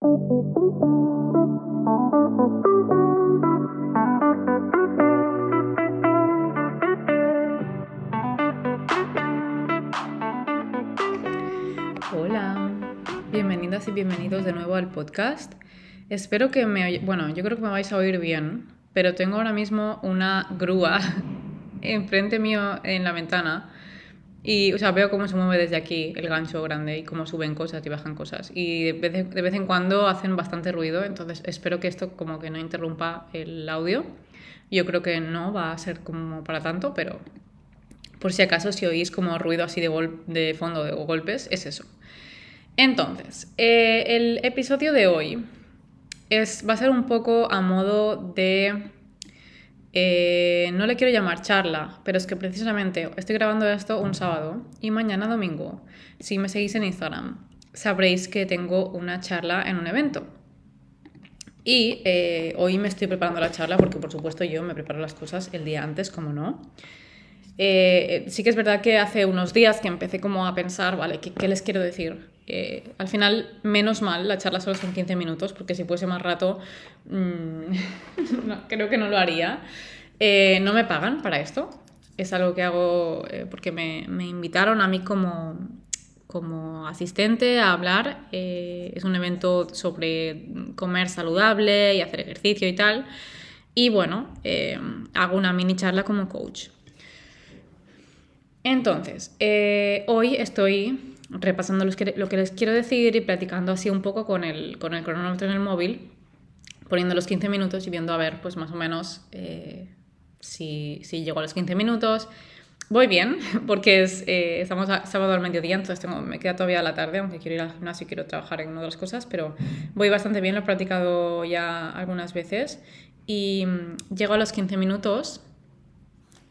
Hola, bienvenidas y bienvenidos de nuevo al podcast. Espero que me... Bueno, yo creo que me vais a oír bien, pero tengo ahora mismo una grúa enfrente mío en la ventana y, o sea, veo cómo se mueve desde aquí el gancho grande y cómo suben cosas y bajan cosas. Y de vez, de vez en cuando hacen bastante ruido, entonces espero que esto como que no interrumpa el audio. Yo creo que no va a ser como para tanto, pero por si acaso si oís como ruido así de, de fondo o golpes, es eso. Entonces, eh, el episodio de hoy es, va a ser un poco a modo de... Eh, no le quiero llamar charla, pero es que precisamente estoy grabando esto un sábado y mañana domingo, si me seguís en Instagram, sabréis que tengo una charla en un evento. Y eh, hoy me estoy preparando la charla porque por supuesto yo me preparo las cosas el día antes, como no. Eh, sí que es verdad que hace unos días que empecé como a pensar, vale, ¿qué, les quiero decir? Eh, al final, menos mal, la charla solo son 15 minutos, porque si fuese más rato, mm, creo que no lo haría. Eh, no me pagan para esto. Es algo que hago porque me, me, invitaron a mí como, como asistente a hablar. es un evento sobre comer saludable y hacer ejercicio y tal. Y bueno, hago una mini charla como coach. Entonces, eh, hoy estoy repasando lo que, les quiero decir y platicando así un poco con el, con el cronómetro en el móvil, poniendo los 15 minutos y viendo a ver, pues más o menos eh, si, si, llego a los 15 minutos. Voy bien, porque es, eh, estamos a, sábado al mediodía, entonces tengo, me queda todavía la tarde, aunque quiero ir al gimnasio y quiero trabajar en una de las cosas, pero voy bastante bien, lo he practicado ya algunas veces. Y mm, llego a los 15 minutos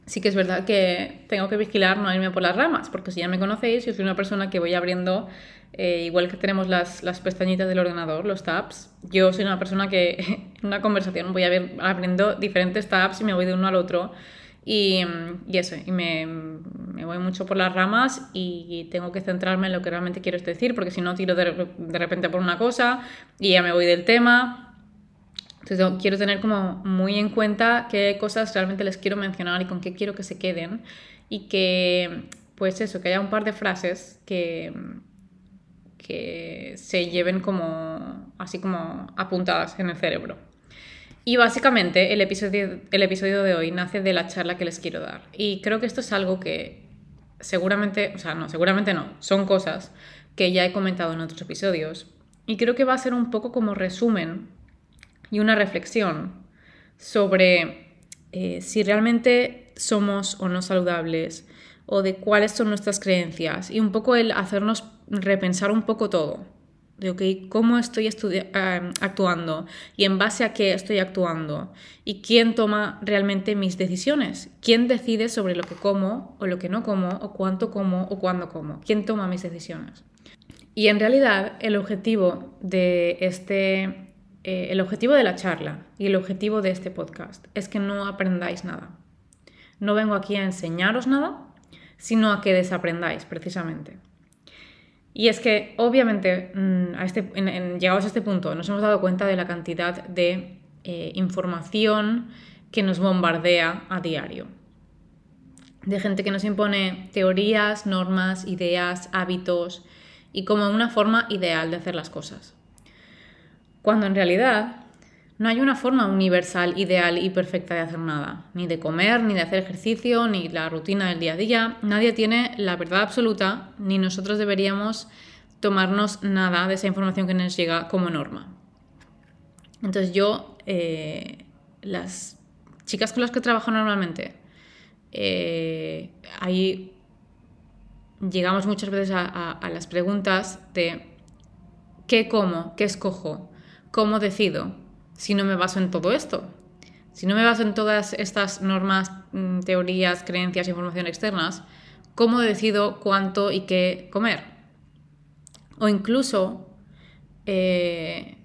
sí que es verdad que tengo que vigilar no irme por las ramas, porque si ya me conocéis, yo soy una persona que voy abriendo, eh, igual que tenemos las, las, pestañitas del ordenador, los tabs, yo soy una persona que en una conversación voy abriendo diferentes tabs y me voy de uno al otro. Y, y eso, y me, me, voy mucho por las ramas y tengo que centrarme en lo que realmente quiero decir, porque si no tiro de, de repente por una cosa y ya me voy del tema entonces quiero tener como muy en cuenta qué cosas realmente les quiero mencionar y con qué quiero que se queden y que, pues eso, que haya un par de frases que, que se lleven como, así como apuntadas en el cerebro. Y básicamente el episodio, el episodio de hoy nace de la charla que les quiero dar. Y creo que esto es algo que seguramente, o sea, no, seguramente no, son cosas que ya he comentado en otros episodios. Y creo que va a ser un poco como resumen y una reflexión sobre eh, si realmente somos o no saludables o de cuáles son nuestras creencias y un poco el hacernos repensar un poco todo. De, ok, ¿cómo estoy eh, actuando? ¿Y en base a qué estoy actuando? ¿Y quién toma realmente mis decisiones? ¿Quién decide sobre lo que como o lo que no como o cuánto como o cuándo como? ¿Quién toma mis decisiones? Y en realidad el objetivo de este eh, el objetivo de la charla y el objetivo de este podcast es que no aprendáis nada. No vengo aquí a enseñaros nada, sino a que desaprendáis precisamente. Y es que obviamente mm, este, llegados a este punto nos hemos dado cuenta de la cantidad de eh, información que nos bombardea a diario. De gente que nos impone teorías, normas, ideas, hábitos y como una forma ideal de hacer las cosas cuando en realidad no hay una forma universal, ideal y perfecta de hacer nada, ni de comer, ni de hacer ejercicio, ni la rutina del día a día. Nadie tiene la verdad absoluta, ni nosotros deberíamos tomarnos nada de esa información que nos llega como norma. Entonces yo, eh, las chicas con las que trabajo normalmente, eh, ahí llegamos muchas veces a las preguntas de qué como, qué escojo, ¿cómo decido si no me baso en todo esto? Si no me baso en todas estas normas, mm, teorías, creencias, información externas, ¿cómo decido cuánto y qué comer? O incluso eh,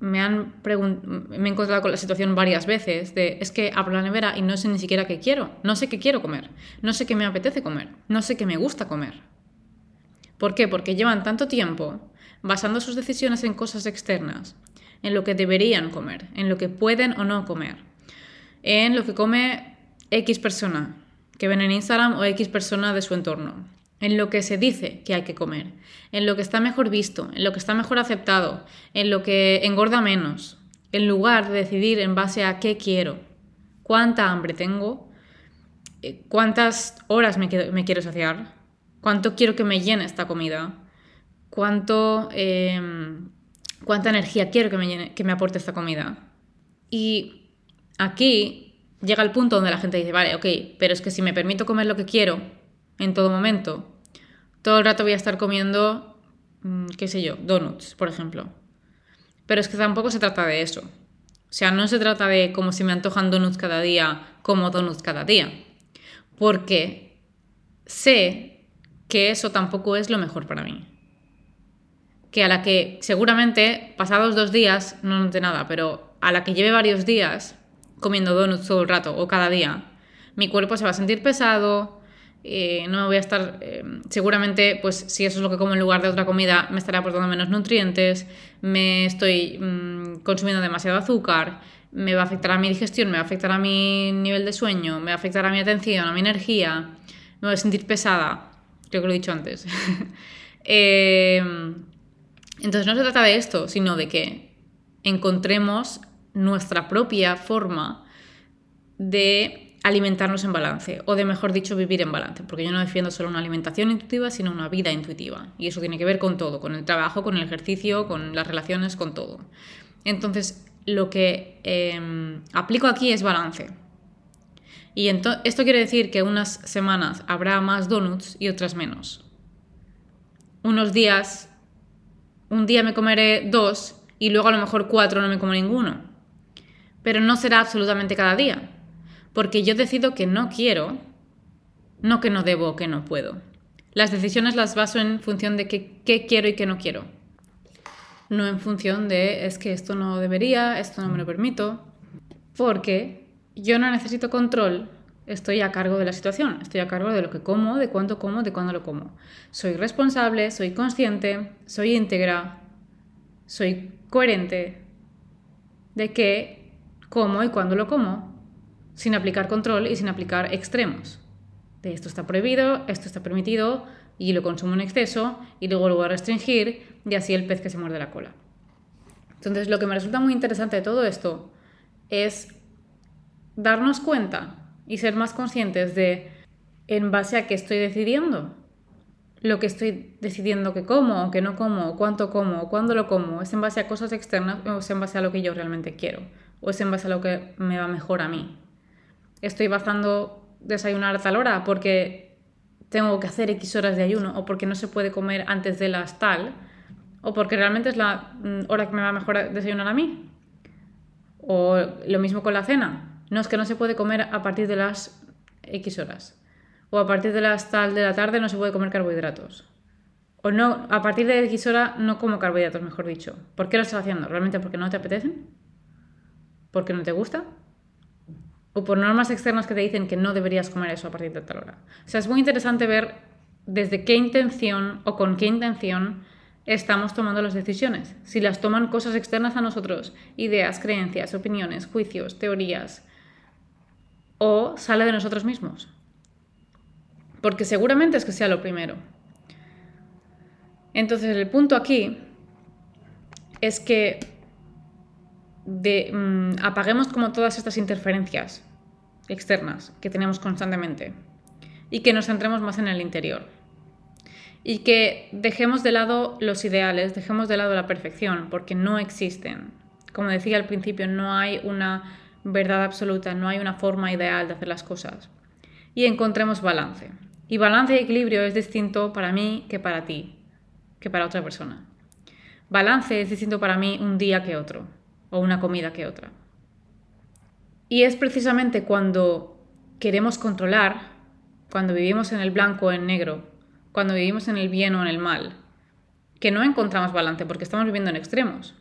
me, han me he encontrado con la situación varias veces de es que abro la nevera y no sé ni siquiera qué quiero, no sé qué quiero comer, no sé qué me apetece comer, no sé qué me gusta comer. ¿Por qué? Porque llevan tanto tiempo basando sus decisiones en cosas externas, en lo que deberían comer, en lo que pueden o no comer, en lo que come X persona que ven en Instagram o X persona de su entorno, en lo que se dice que hay que comer, en lo que está mejor visto, en lo que está mejor aceptado, en lo que engorda menos, en lugar de decidir en base a qué quiero, cuánta hambre tengo, eh, cuántas horas me, quiero saciar, cuánto quiero que me llene esta comida, cuánto, em, cuánta energía quiero que me, que me aporte esta comida. Y aquí llega el punto donde la gente dice, vale, ok, pero es que si me permito comer lo que quiero, en todo momento. Todo el rato voy a estar comiendo, mm, qué sé yo, donuts, por ejemplo. Pero es que tampoco se trata de eso. O sea, no se trata de como si me antojan donuts cada día, como donuts cada día. Porque sé que eso tampoco es lo mejor para mí. Que a la que seguramente pasados dos días no note nada, pero a la que lleve varios días comiendo donuts todo el rato o cada día, mi cuerpo se va a sentir pesado, eh, no me voy a estar, eh, seguramente, pues si eso es lo que como en lugar de otra comida, me estará aportando menos nutrientes, me estoy mm, consumiendo demasiado azúcar, me va a afectar a mi digestión, me va a afectar a mi nivel de sueño, me va a afectar a mi atención, a mi energía, me voy a sentir pesada, creo que lo he dicho antes. Eh, entonces no se trata de esto, sino de que encontremos nuestra propia forma de alimentarnos en balance, o de mejor dicho, vivir en balance, porque yo no defiendo solo una alimentación intuitiva, sino una vida intuitiva. Y eso tiene que ver con todo, con el trabajo, con el ejercicio, con las relaciones, con todo. Entonces, lo que em, aplico aquí es balance. Y esto quiere decir que unas semanas habrá más donuts y otras menos. Unos días, un día me comeré dos y luego a lo mejor cuatro no me como ninguno. Pero no será absolutamente cada día porque yo decido que no quiero, no que no debo o que no puedo. Las decisiones las baso en función de qué, quiero y qué no quiero. No en función de es que esto no debería, esto no me lo permito, porque yo no necesito control, estoy a cargo de la situación, estoy a cargo de lo que como, de cuánto como, de cuándo lo como. Soy responsable, soy consciente, soy íntegra, soy coherente de qué como y cuándo lo como sin aplicar control y sin aplicar extremos. De esto está prohibido, esto está permitido y lo consumo en exceso y luego lo voy a restringir y así el pez que se muerde la cola. Entonces lo que me resulta muy interesante de todo esto es darnos cuenta y ser más conscientes de en base a qué estoy decidiendo. Lo que estoy decidiendo que como o que no como, cuánto como, o cuándo lo como, es en base a cosas externas o es en base a lo que yo realmente quiero, o es en base a lo que me va mejor a mí estoy bajando desayunar a tal hora porque tengo que hacer X horas de ayuno o porque no se puede comer antes de las tal o porque realmente es la mm, hora que me va mejor desayunar a mí. O lo mismo con la cena. No es que no se puede comer a partir de las X horas. O a partir de las tal de la tarde no se puede comer carbohidratos. O no, a partir de X hora no como carbohidratos, mejor dicho. ¿Por qué lo estás haciendo? ¿Realmente porque no te apetecen? ¿Porque no te gusta? o por normas externas que te dicen que no deberías comer eso a partir de tal hora. O sea, es muy interesante ver desde qué intención o con qué intención estamos tomando las decisiones. Si las toman cosas externas a nosotros, ideas, creencias, opiniones, juicios, teorías, o sale de nosotros mismos. Porque seguramente es que sea lo primero. Entonces el punto aquí es que mm, apaguemos como todas estas interferencias externas que tenemos constantemente y que nos centremos más en el interior. Y que dejemos de lado los ideales, dejemos de lado la perfección, porque no existen. Como decía al principio, no hay una verdad absoluta, no hay una forma ideal de hacer las cosas. Y encontremos balance. Y balance y equilibrio es distinto para mí que para ti, que para otra persona. Balance es distinto para mí un día que otro, o una comida que otra. Y es precisamente cuando queremos controlar, cuando vivimos en el blanco o en negro, cuando vivimos en el bien o en el mal, que no encontramos balance porque estamos viviendo en extremos.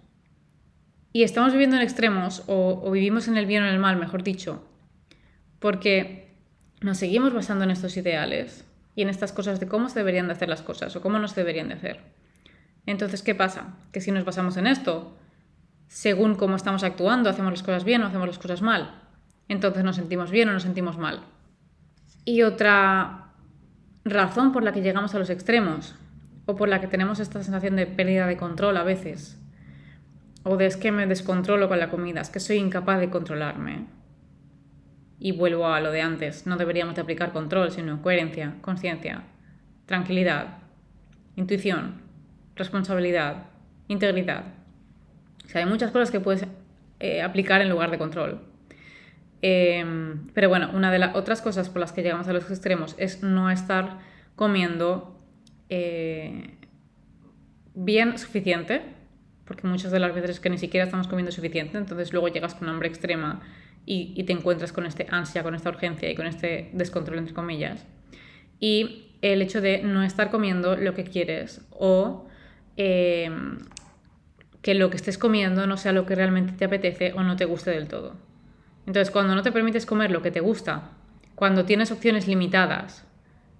Y estamos viviendo en extremos o, vivimos en el bien o en el mal, mejor dicho, porque nos seguimos basando en estos ideales y en estas cosas de cómo se deberían de hacer las cosas o cómo no se deberían de hacer. Entonces, ¿qué pasa? Que si nos basamos en esto, según cómo estamos actuando, hacemos las cosas bien o hacemos las cosas mal. Entonces nos sentimos bien o nos sentimos mal. Y otra razón por la que llegamos a los extremos, o por la que tenemos esta sensación de pérdida de control a veces, o de es que me descontrolo con la comida, es que soy incapaz de controlarme. Y vuelvo a lo de antes, no deberíamos de aplicar control, sino coherencia, conciencia, tranquilidad, intuición, responsabilidad, integridad. O sea, hay muchas cosas que puedes eh, aplicar en lugar de control. Em, pero bueno, una de las otras cosas por las que llegamos a los extremos es no estar comiendo eh, bien suficiente, porque muchas de las veces que ni siquiera estamos comiendo suficiente, entonces luego llegas con hambre extrema y, te encuentras con este ansia, con esta urgencia y con este descontrol, entre comillas. Y el hecho de no estar comiendo lo que quieres o em, que lo que estés comiendo no sea lo que realmente te apetece o no te guste del todo. Entonces, cuando no te permites comer lo que te gusta, cuando tienes opciones limitadas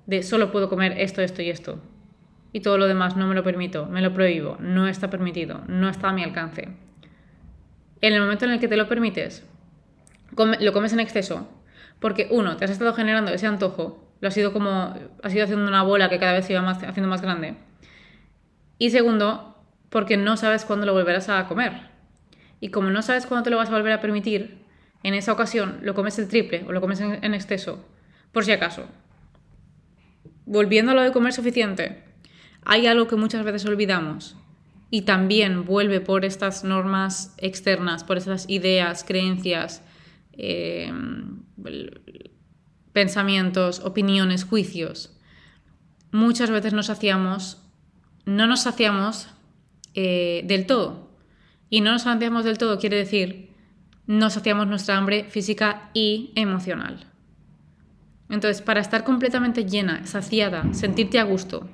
de solo puedo comer esto, esto y esto, y todo lo demás no me lo permito, me lo prohíbo, no está permitido, no está a mi alcance. En el momento en el que te lo permites, lo comes en exceso, porque uno, te has estado generando ese antojo, lo has ido como, has ido haciendo una bola que cada vez se iba más, haciendo más grande. Y segundo, porque no sabes cuándo lo volverás a comer. Y como no sabes cuándo te lo vas a volver a permitir, en esa ocasión lo comes el triple o lo comes en, exceso, por si acaso. Volviendo a lo de comer suficiente, hay algo que muchas veces olvidamos y también vuelve por estas normas externas, por estas ideas, creencias, eh, pensamientos, opiniones, juicios. Muchas veces nos hacíamos, no nos saciamos eh, del todo. Y no nos saciamos del todo quiere decir no saciamos nuestra hambre física y emocional. Entonces, para estar completamente llena, saciada, sentirte a gusto,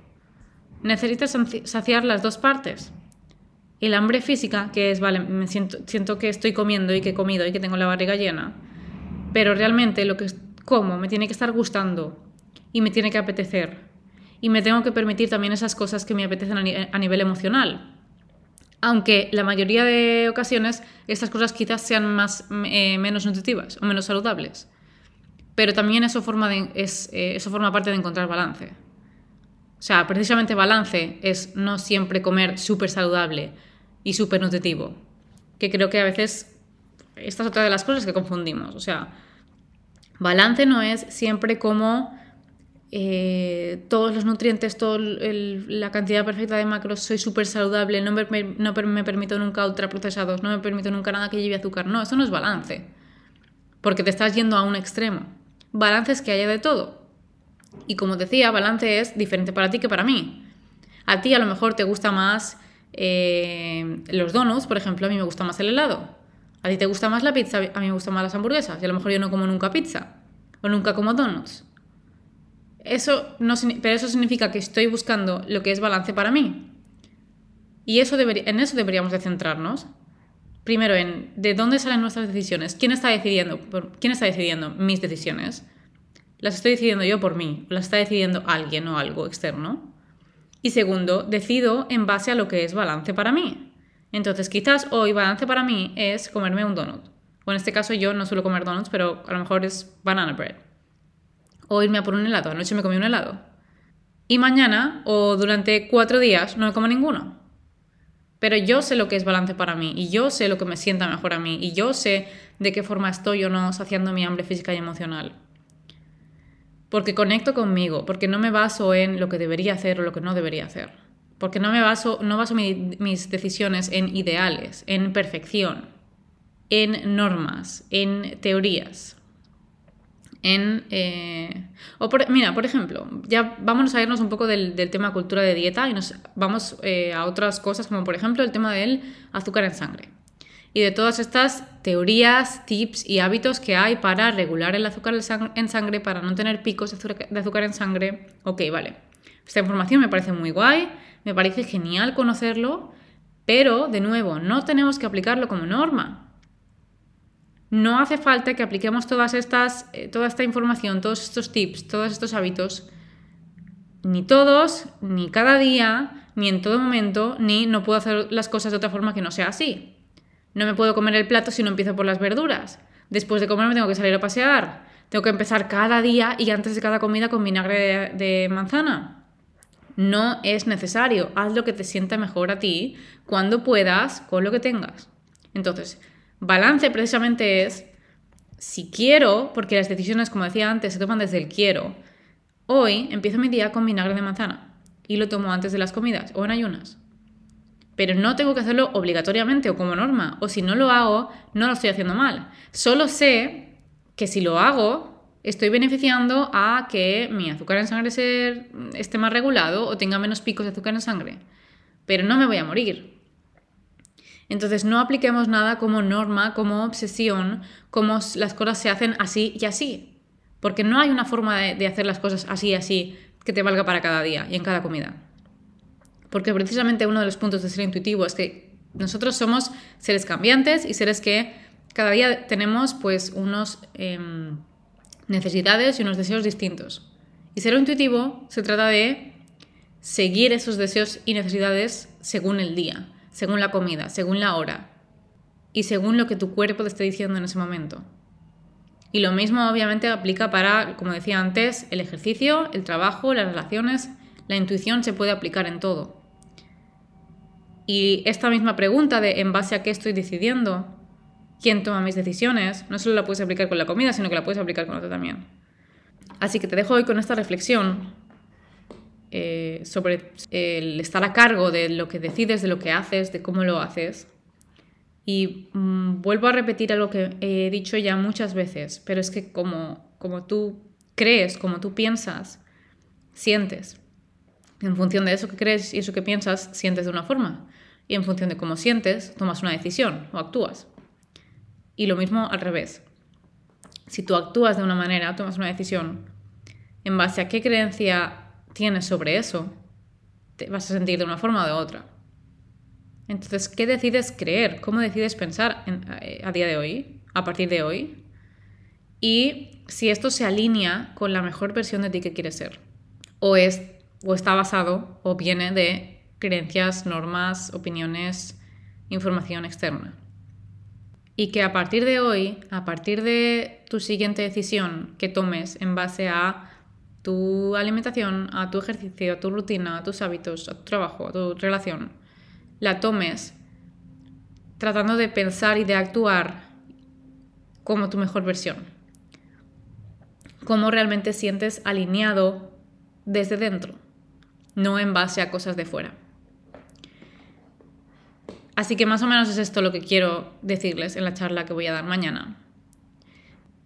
necesitas saciar las dos partes. El hambre física, que es, vale, me siento, siento que estoy comiendo y que he comido y que tengo la barriga llena, pero realmente lo que como me tiene que estar gustando y me tiene que apetecer. Y me tengo que permitir también esas cosas que me apetecen a nivel emocional aunque la mayoría de ocasiones estas cosas quizás sean más, eh, menos nutritivas o menos saludables. Pero también eso forma, es, eh, eso forma parte de encontrar balance. O sea, precisamente balance es no siempre comer súper saludable y súper nutritivo. Que creo que a veces esta es otra de las cosas que confundimos. O sea, balance no es siempre como eh, todos los nutrientes, toda la cantidad perfecta de macros, soy súper saludable, no me, no me permito nunca ultraprocesados, no me permito nunca nada que lleve azúcar. No, eso no es balance, porque te estás yendo a un extremo. Balance es que haya de todo. Y como decía, balance es diferente para ti que para mí. A ti a lo mejor te gusta más eh, los donuts, por ejemplo, a mí me gusta más el helado. A ti te gusta más la pizza, a mí me gustan más las hamburguesas. Y a lo mejor yo no como nunca pizza o nunca como donuts. Eso no, pero eso significa que estoy buscando lo que es balance para mí. Y eso en eso deberíamos de centrarnos. Primero en de dónde salen nuestras decisiones. ¿Quién está decidiendo? ¿Quién está decidiendo mis decisiones? ¿Las estoy decidiendo yo por mí? ¿Las está decidiendo alguien o algo externo? Y segundo, decido en base a lo que es balance para mí. Entonces, quizás hoy balance para mí es comerme un donut. O en este caso yo no suelo comer donuts, pero a lo mejor es banana bread o irme a por un helado. Anoche me comí un helado. Y mañana o durante cuatro días no me como ninguno. Pero yo sé lo que es balance para mí y yo sé lo que me sienta mejor a mí y yo sé de qué forma estoy o no saciando mi hambre física y emocional. Porque conecto conmigo, porque no me baso en lo que debería hacer o lo que no debería hacer. Porque no me baso, no baso mis decisiones en ideales, en perfección, en normas, en teorías en... Eh, o mira, por ejemplo, ya vámonos a irnos un poco del, tema cultura de dieta y nos vamos eh, a otras cosas como por ejemplo el tema del azúcar en sangre. Y de todas estas teorías, tips y hábitos que hay para regular el azúcar en sangre, para no tener picos de azúcar en sangre. Ok, vale. Esta información me parece muy guay, me parece genial conocerlo, pero de nuevo, no tenemos que aplicarlo como norma. No hace falta que apliquemos todas estas, eh, toda esta información, todos estos tips, todos estos hábitos ni todos, ni cada día, ni en todo momento, ni no puedo hacer las cosas de otra forma que no sea así. No me puedo comer el plato si no empiezo por las verduras. Después de comer me tengo que salir a pasear. Tengo que empezar cada día y antes de cada comida con vinagre de, de manzana. No es necesario. Haz lo que te sienta mejor a ti cuando puedas con lo que tengas. Entonces, balance precisamente es si quiero, porque las decisiones, como decía antes, se toman desde el quiero. Hoy empiezo mi día con vinagre de manzana y lo tomo antes de las comidas o en ayunas. Pero no tengo que hacerlo obligatoriamente o como norma, o si no lo hago, no lo estoy haciendo mal. Solo sé que si lo hago, estoy beneficiando a que mi azúcar en sangre esté más regulado o tenga menos picos de azúcar en sangre. Pero no me voy a morir. Entonces no apliquemos nada como norma, como obsesión, como las cosas se hacen así y así. Porque no hay una forma de, hacer las cosas así y así que te valga para cada día y en cada comida. Porque precisamente uno de los puntos de ser intuitivo es que nosotros somos seres cambiantes y seres que cada día tenemos pues unos em, necesidades y unos deseos distintos. Y ser intuitivo se trata de seguir esos deseos y necesidades según el día según la comida, según la hora y según lo que tu cuerpo te esté diciendo en ese momento. Y lo mismo obviamente aplica para, como decía antes, el ejercicio, el trabajo, las relaciones, la intuición se puede aplicar en todo. Y esta misma pregunta de en base a qué estoy decidiendo, quién toma mis decisiones, no solo la puedes aplicar con la comida, sino que la puedes aplicar con otra también. Así que te dejo hoy con esta reflexión eh, sobre el estar a cargo de lo que decides, de lo que haces, de cómo lo haces. Y mm, vuelvo a repetir algo que he dicho ya muchas veces, pero es que como, como tú crees, como tú piensas, sientes. En función de eso que crees y eso que piensas, sientes de una forma. Y en función de cómo sientes, tomas una decisión o actúas. Y lo mismo al revés. Si tú actúas de una manera, tomas una decisión, en base a qué creencia tienes sobre eso, te vas a sentir de una forma o de otra. Entonces, ¿qué decides creer? ¿Cómo decides pensar eh, a día de hoy, a partir de hoy? Y si esto se alinea con la mejor versión de ti que quieres ser. O, es, o está basado o viene de creencias, normas, opiniones, información externa. Y que a partir de hoy, a partir de tu siguiente decisión que tomes en base a tu alimentación, a tu ejercicio, a tu rutina, a tus hábitos, a tu trabajo, a tu relación, la tomes tratando de pensar y de actuar como tu mejor versión. Cómo realmente sientes alineado desde dentro, no en base a cosas de fuera. Así que más o menos es esto lo que quiero decirles en la charla que voy a dar mañana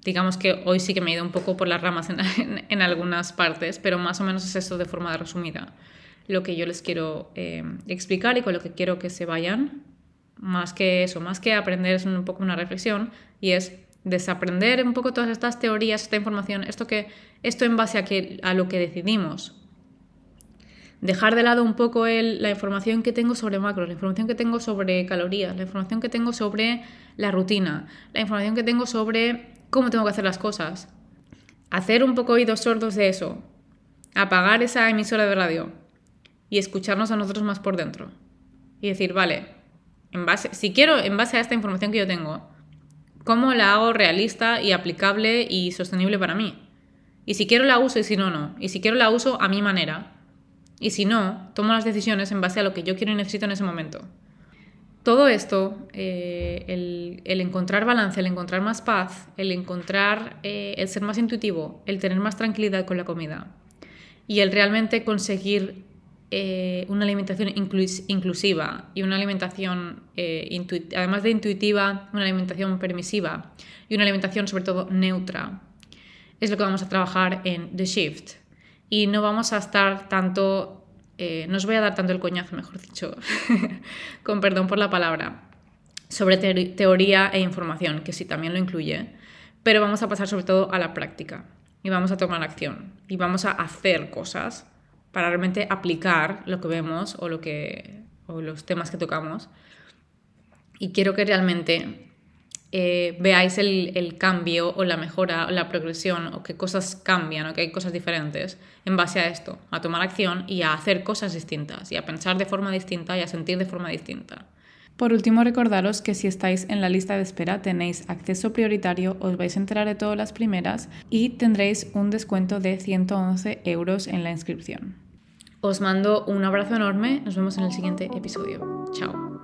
digamos que hoy sí que me he ido un poco por las ramas en, algunas partes, pero más o menos es esto de forma resumida lo que yo les quiero eh, explicar y con lo que quiero que se vayan. Más que eso, más que aprender es un poco una reflexión y es desaprender un poco todas estas teorías, esta información, esto, que, esto en base a, que, a lo que decidimos. Dejar de lado un poco el, la información que tengo sobre macros, la información que tengo sobre calorías, la información que tengo sobre la rutina, la información que tengo sobre cómo tengo que hacer las cosas. Hacer un poco oídos sordos de eso. Apagar esa emisora de radio y escucharnos a nosotros más por dentro. Y decir, vale, en base, si quiero, en base a esta información que yo tengo, ¿cómo la hago realista y aplicable y sostenible para mí? Y si quiero la uso y si no, no. Y si quiero la uso a mi manera. Y si no, tomo las decisiones en base a lo que yo quiero y necesito en ese momento. Todo esto, eh, el, encontrar balance, el encontrar más paz, el encontrar, eh, el ser más intuitivo, el tener más tranquilidad con la comida y el realmente conseguir eh, una alimentación inclusiva y una alimentación, además de intuitiva, una alimentación permisiva y una alimentación sobre todo neutra, es lo que vamos a trabajar en The Shift. Y no vamos a estar tanto eh, no os voy a dar tanto el coñazo, mejor dicho, con perdón por la palabra, sobre teoría e información, que sí también lo incluye, pero vamos a pasar sobre todo a la práctica y vamos a tomar acción y vamos a hacer cosas para realmente aplicar lo que vemos o, lo que, o los temas que tocamos. Y quiero que realmente eh, veáis el, cambio o la mejora o la progresión o qué cosas cambian o que hay cosas diferentes en base a esto, a tomar acción y a hacer cosas distintas y a pensar de forma distinta y a sentir de forma distinta. Por último, recordaros que si estáis en la lista de espera tenéis acceso prioritario, os vais a enterar de todas las primeras y tendréis un descuento de 111 euros en la inscripción. Os mando un abrazo enorme, nos vemos en el siguiente episodio. Chao.